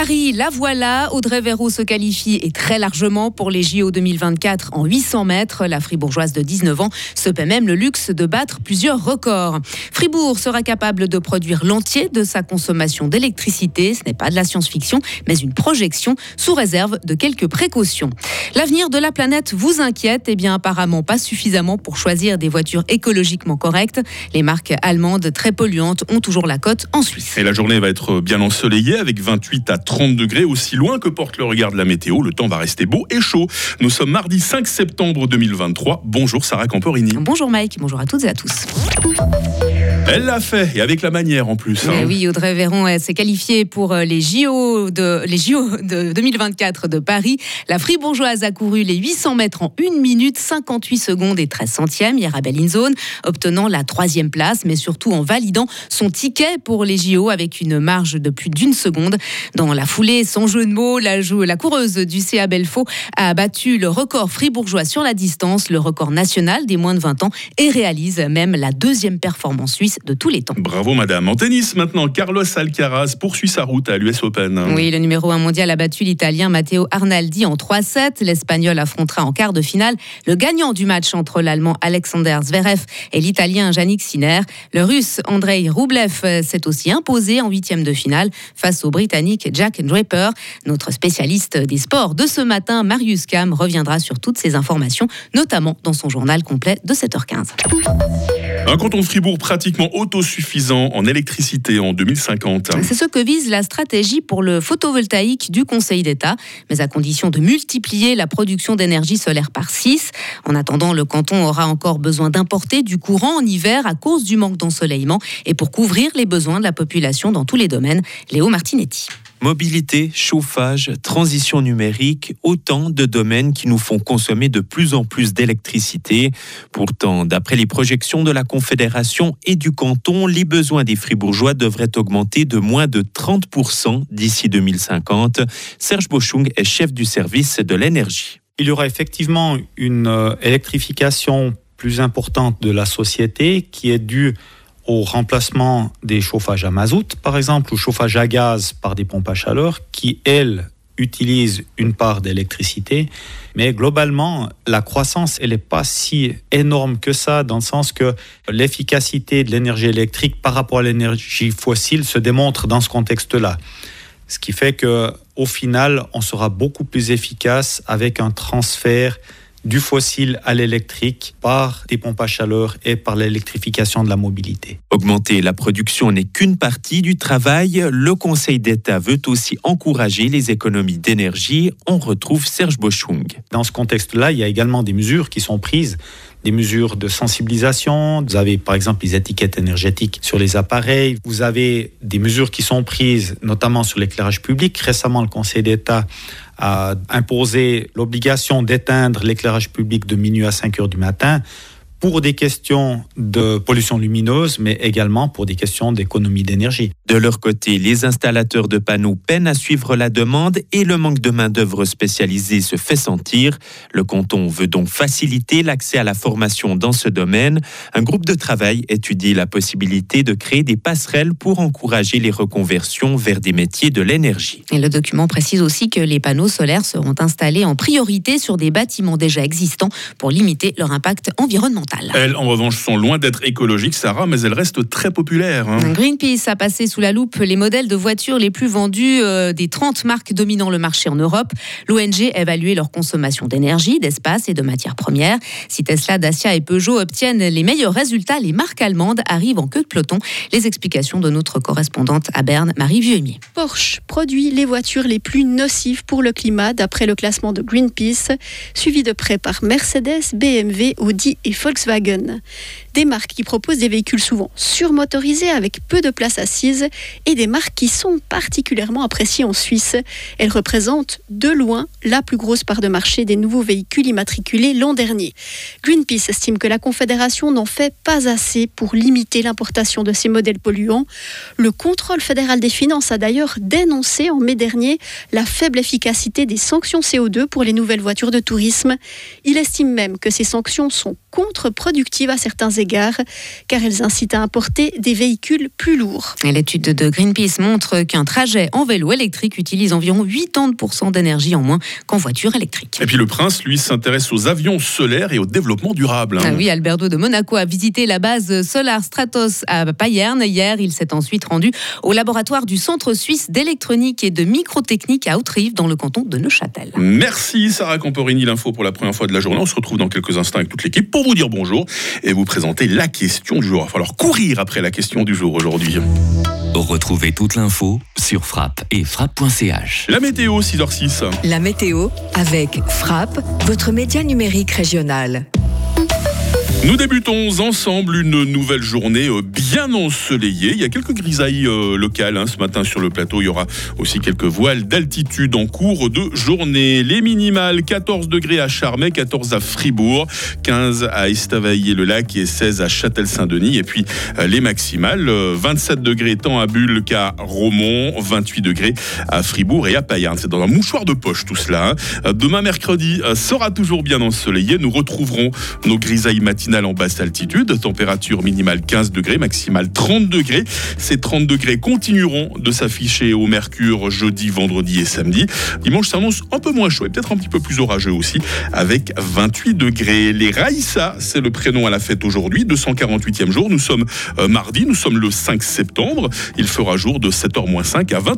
Paris, la voilà. Audrey Verrou se qualifie et très largement pour les JO 2024 en 800 mètres. La fribourgeoise de 19 ans se paie même le luxe de battre plusieurs records. Fribourg sera capable de produire l'entier de sa consommation d'électricité. Ce n'est pas de la science-fiction, mais une projection sous réserve de quelques précautions. L'avenir de la planète vous inquiète? Eh bien, apparemment pas suffisamment pour choisir des voitures écologiquement correctes. Les marques allemandes très polluantes ont toujours la cote en Suisse. Et la journée va être bien ensoleillée avec 28 à 30 degrés, aussi loin que porte le regard de la météo. Le temps va rester beau et chaud. Nous sommes mardi 5 septembre 2023. Bonjour Sarah Camporini. Bonjour Mike, bonjour à toutes et à tous. Elle l'a fait, et avec la manière en plus. Hein. Oui, Audrey Véron s'est qualifiée pour euh, les JO, de, les JO de 2024 de Paris. La fribourgeoise a couru les 800 mètres en 1 minute 58 secondes et 13 centièmes hier à Bellinzone, obtenant la troisième place, mais surtout en validant son ticket pour les JO avec une marge de plus d'une seconde. Dans la foulée, sans jeu de mots, la, la coureuse du CA Belfaux a battu le record fribourgeois sur la distance, le record national des moins de 20 ans, et réalise même la deuxième performance suisse de tous les temps. Bravo madame. En tennis maintenant, Carlos Alcaraz poursuit sa route à l'US Open. Oui, le numéro 1 mondial a battu l'Italien Matteo Arnaldi en 3-7. L'Espagnol affrontera en quart de finale le gagnant du match entre l'Allemand Alexander Zverev et l'Italien Yannick Sinner. Le Russe Andrei Rublev s'est aussi imposé en huitième de finale face au Britannique Jack Draper. Notre spécialiste des sports de ce matin, Marius Kam, reviendra sur toutes ces informations, notamment dans son journal complet de 7h15. Un canton de Fribourg pratiquement autosuffisant en électricité en 2050. C'est ce que vise la stratégie pour le photovoltaïque du Conseil d'État, mais à condition de multiplier la production d'énergie solaire par 6. En attendant, le canton aura encore besoin d'importer du courant en hiver à cause du manque d'ensoleillement et pour couvrir les besoins de la population dans tous les domaines. Léo Martinetti. Mobilité, chauffage, transition numérique, autant de domaines qui nous font consommer de plus en plus d'électricité. Pourtant, d'après les projections de la Confédération et du canton, les besoins des Fribourgeois devraient augmenter de moins de 30% d'ici 2050. Serge Bochung est chef du service de l'énergie. Il y aura effectivement une euh, électrification plus importante de la société qui est due au remplacement des chauffages à mazout, par exemple, ou chauffage à gaz par des pompes à chaleur, qui, elles, utilisent une part d'électricité. Mais globalement, la croissance, elle n'est pas si énorme que ça, dans le sens que l'efficacité de l'énergie électrique par rapport à l'énergie fossile se démontre dans ce contexte-là. Ce qui fait que, au final, on sera beaucoup plus efficace avec un transfert du fossile à l'électrique par des pompes à chaleur et par l'électrification de la mobilité. Augmenter la production n'est qu'une partie du travail. Le Conseil d'État veut aussi encourager les économies d'énergie. On retrouve Serge Boschung. Dans ce contexte-là, il y a également des mesures qui sont prises des mesures de sensibilisation. Vous avez par exemple les étiquettes énergétiques sur les appareils. Vous avez des mesures qui sont prises notamment sur l'éclairage public. Récemment, le Conseil d'État a imposé l'obligation d'éteindre l'éclairage public de minuit à 5 heures du matin pour des questions de pollution lumineuse, mais également pour des questions d'économie d'énergie. De leur côté, les installateurs de panneaux peinent à suivre la demande et le manque de main-d'œuvre spécialisée se fait sentir. Le canton veut donc faciliter l'accès à la formation dans ce domaine. Un groupe de travail étudie la possibilité de créer des passerelles pour encourager les reconversions vers des métiers de l'énergie. Et le document précise aussi que les panneaux solaires seront installés en priorité sur des bâtiments déjà existants pour limiter leur impact environnemental. Elles, en revanche, sont loin d'être écologiques, Sarah, mais elles restent très populaires. Hein. Greenpeace a passé sous la loupe les modèles de voitures les plus vendus euh, des 30 marques dominant le marché en Europe. L'ONG a évalué leur consommation d'énergie, d'espace et de matières premières. Si Tesla, Dacia et Peugeot obtiennent les meilleurs résultats, les marques allemandes arrivent en queue de peloton. Les explications de notre correspondante à Berne, Marie Vieumier. Porsche produit les voitures les plus nocives pour le climat d'après le classement de Greenpeace, suivi de près par Mercedes, BMW, Audi et Volkswagen. Des marques qui proposent des véhicules souvent surmotorisés avec peu de place assise et des marques qui sont particulièrement appréciées en Suisse. Elles représentent de loin la plus grosse part de marché des nouveaux véhicules immatriculés l'an dernier. Greenpeace estime que la Confédération n'en fait pas assez pour limiter l'importation de ces modèles polluants. Le contrôle fédéral des finances a d'ailleurs dénoncé en mai dernier la faible efficacité des sanctions CO2 pour les nouvelles voitures de tourisme. Il estime même que ces sanctions sont contre contre-productives à certains égards, car elles incitent à importer des véhicules plus lourds. L'étude de Greenpeace montre qu'un trajet en vélo électrique utilise environ 80% d'énergie en moins qu'en voiture électrique. Et puis le prince, lui, s'intéresse aux avions solaires et au développement durable. hein. Ah oui, Alberto de Monaco a visité la base Solar Stratos à Payerne. Hier, il s'est ensuite rendu au laboratoire du Centre suisse d'électronique et de microtechnique à Autrive, dans le canton de Neuchâtel. Merci Sarah Camporini, l'info pour la première fois de la journée. On se retrouve dans quelques instants avec toute l'équipe pour vous dire bonjour et vous présenter la question du jour. Il va falloir courir après la question du jour aujourd'hui. Retrouvez toute l'info sur frappe et frappe.ch. La météo 6h06. La météo avec Frappe, votre média numérique régional. Nous débutons ensemble une nouvelle journée euh, bien ensoleillée. Il y a quelques grisailles euh, locales hein, ce matin sur le plateau. Il y aura aussi quelques voiles d'altitude en cours de journée. Les minimales 14 degrés à Charmey, 14 à Fribourg, 15 à Estavayer-le-Lac et 16 à Châtel-Saint-Denis. Et puis euh, les maximales 27 degrés tant à Bulle qu'à Romont, 28 degrés à Fribourg et à Payerne. C'est dans un mouchoir de poche tout cela. hein. Demain mercredi sera toujours bien ensoleillé. Nous retrouverons nos grisailles matinales en basse altitude, température minimale 15 degrés, maximale 30 degrés. Ces 30 degrés continueront de s'afficher au mercure jeudi, vendredi et samedi. Dimanche s'annonce un peu moins chaud et peut-être un petit peu plus orageux aussi, avec 28 degrés. Les Raïssa, c'est le prénom à la fête aujourd'hui, 248e jour. Nous sommes euh, mardi, nous sommes le 5 septembre. Il fera jour de 7h-5 à 20h.